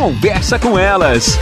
Conversa com elas.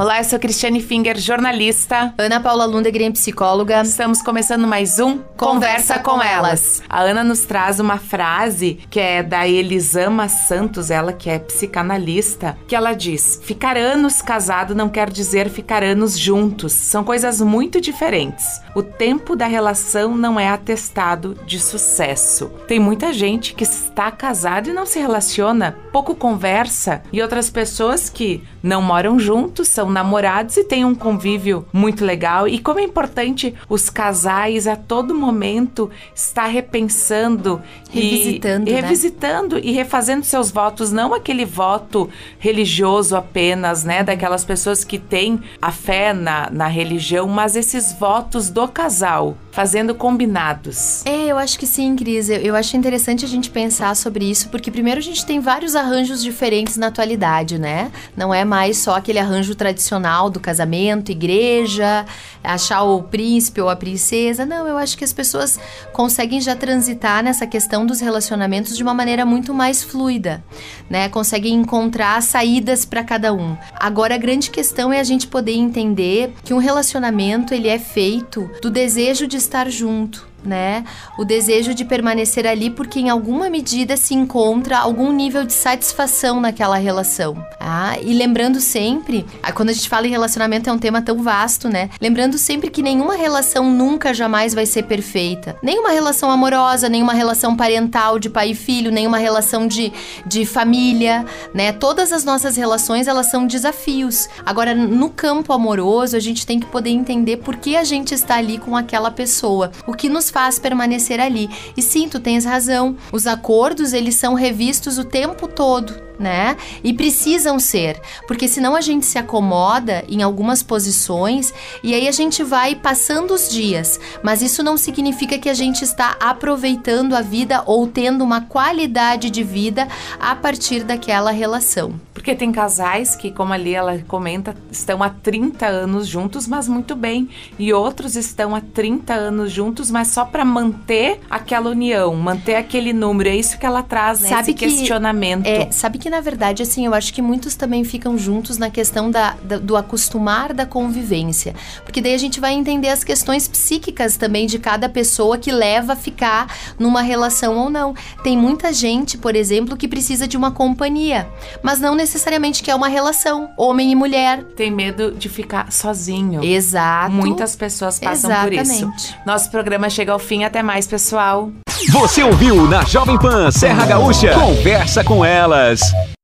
Olá, eu sou Cristiane Finger, jornalista. Ana Paula Lundegren, psicóloga. Estamos começando mais um Conversa com Elas. A Ana nos traz uma frase que é da Elisama Santos, ela que é psicanalista, que ela diz: Ficar anos casado não quer dizer ficar anos juntos. São coisas muito diferentes. O tempo da relação não é atestado de sucesso. Tem muita gente que está casada e não se relaciona, pouco conversa, e outras pessoas que não moram juntos, são namorados e têm um convívio muito legal. E como é importante os casais a todo momento estar repensando revisitando, e, né? revisitando e refazendo seus votos, não aquele voto religioso apenas, né, daquelas pessoas que têm a fé na, na religião, mas esses votos do casal, fazendo combinados. É, eu acho que sim, Cris. Eu, eu acho interessante a gente pensar sobre isso, porque primeiro a gente tem vários arranjos diferentes na atualidade, né? Não é mais só aquele arranjo tradicional do casamento, igreja, achar o príncipe ou a princesa. Não, eu acho que as pessoas conseguem já transitar nessa questão dos relacionamentos de uma maneira muito mais fluida, né? Conseguem encontrar saídas para cada um. Agora a grande questão é a gente poder entender que um relacionamento ele é feito do desejo de estar junto, né? O desejo de permanecer ali porque em alguma medida se encontra algum nível de satisfação naquela relação. Ah, e lembrando sempre, ah, quando a gente fala em relacionamento é um tema tão vasto, né? Lembrando sempre que nenhuma relação nunca jamais vai ser perfeita. Nenhuma relação amorosa, nenhuma relação parental de pai e filho, nenhuma relação de, de família, né? Todas as nossas relações, elas são desafios. Agora, no campo amoroso, a gente tem que poder entender por que a gente está ali com aquela pessoa. O que nos faz permanecer ali. E sim, tu tens razão. Os acordos, eles são revistos o tempo todo né? E precisam ser, porque senão a gente se acomoda em algumas posições e aí a gente vai passando os dias, mas isso não significa que a gente está aproveitando a vida ou tendo uma qualidade de vida a partir daquela relação. Porque tem casais que, como ali ela comenta, estão há 30 anos juntos, mas muito bem, e outros estão há 30 anos juntos, mas só para manter aquela união, manter aquele número. É isso que ela traz, né? Sabe Esse que- questionamento. É, sabe que na verdade, assim, eu acho que muitos também ficam juntos na questão da, da- do acostumar da convivência. Porque daí a gente vai entender as questões psíquicas também de cada pessoa que leva a ficar numa relação ou não. Tem muita gente, por exemplo, que precisa de uma companhia, mas não necessariamente que é uma relação, homem e mulher. Tem medo de ficar sozinho. Exato. Muitas pessoas passam por isso. Exatamente. Nosso programa chega ao fim. Até mais, pessoal. Você ouviu na Jovem Pan Serra Gaúcha? Conversa com elas.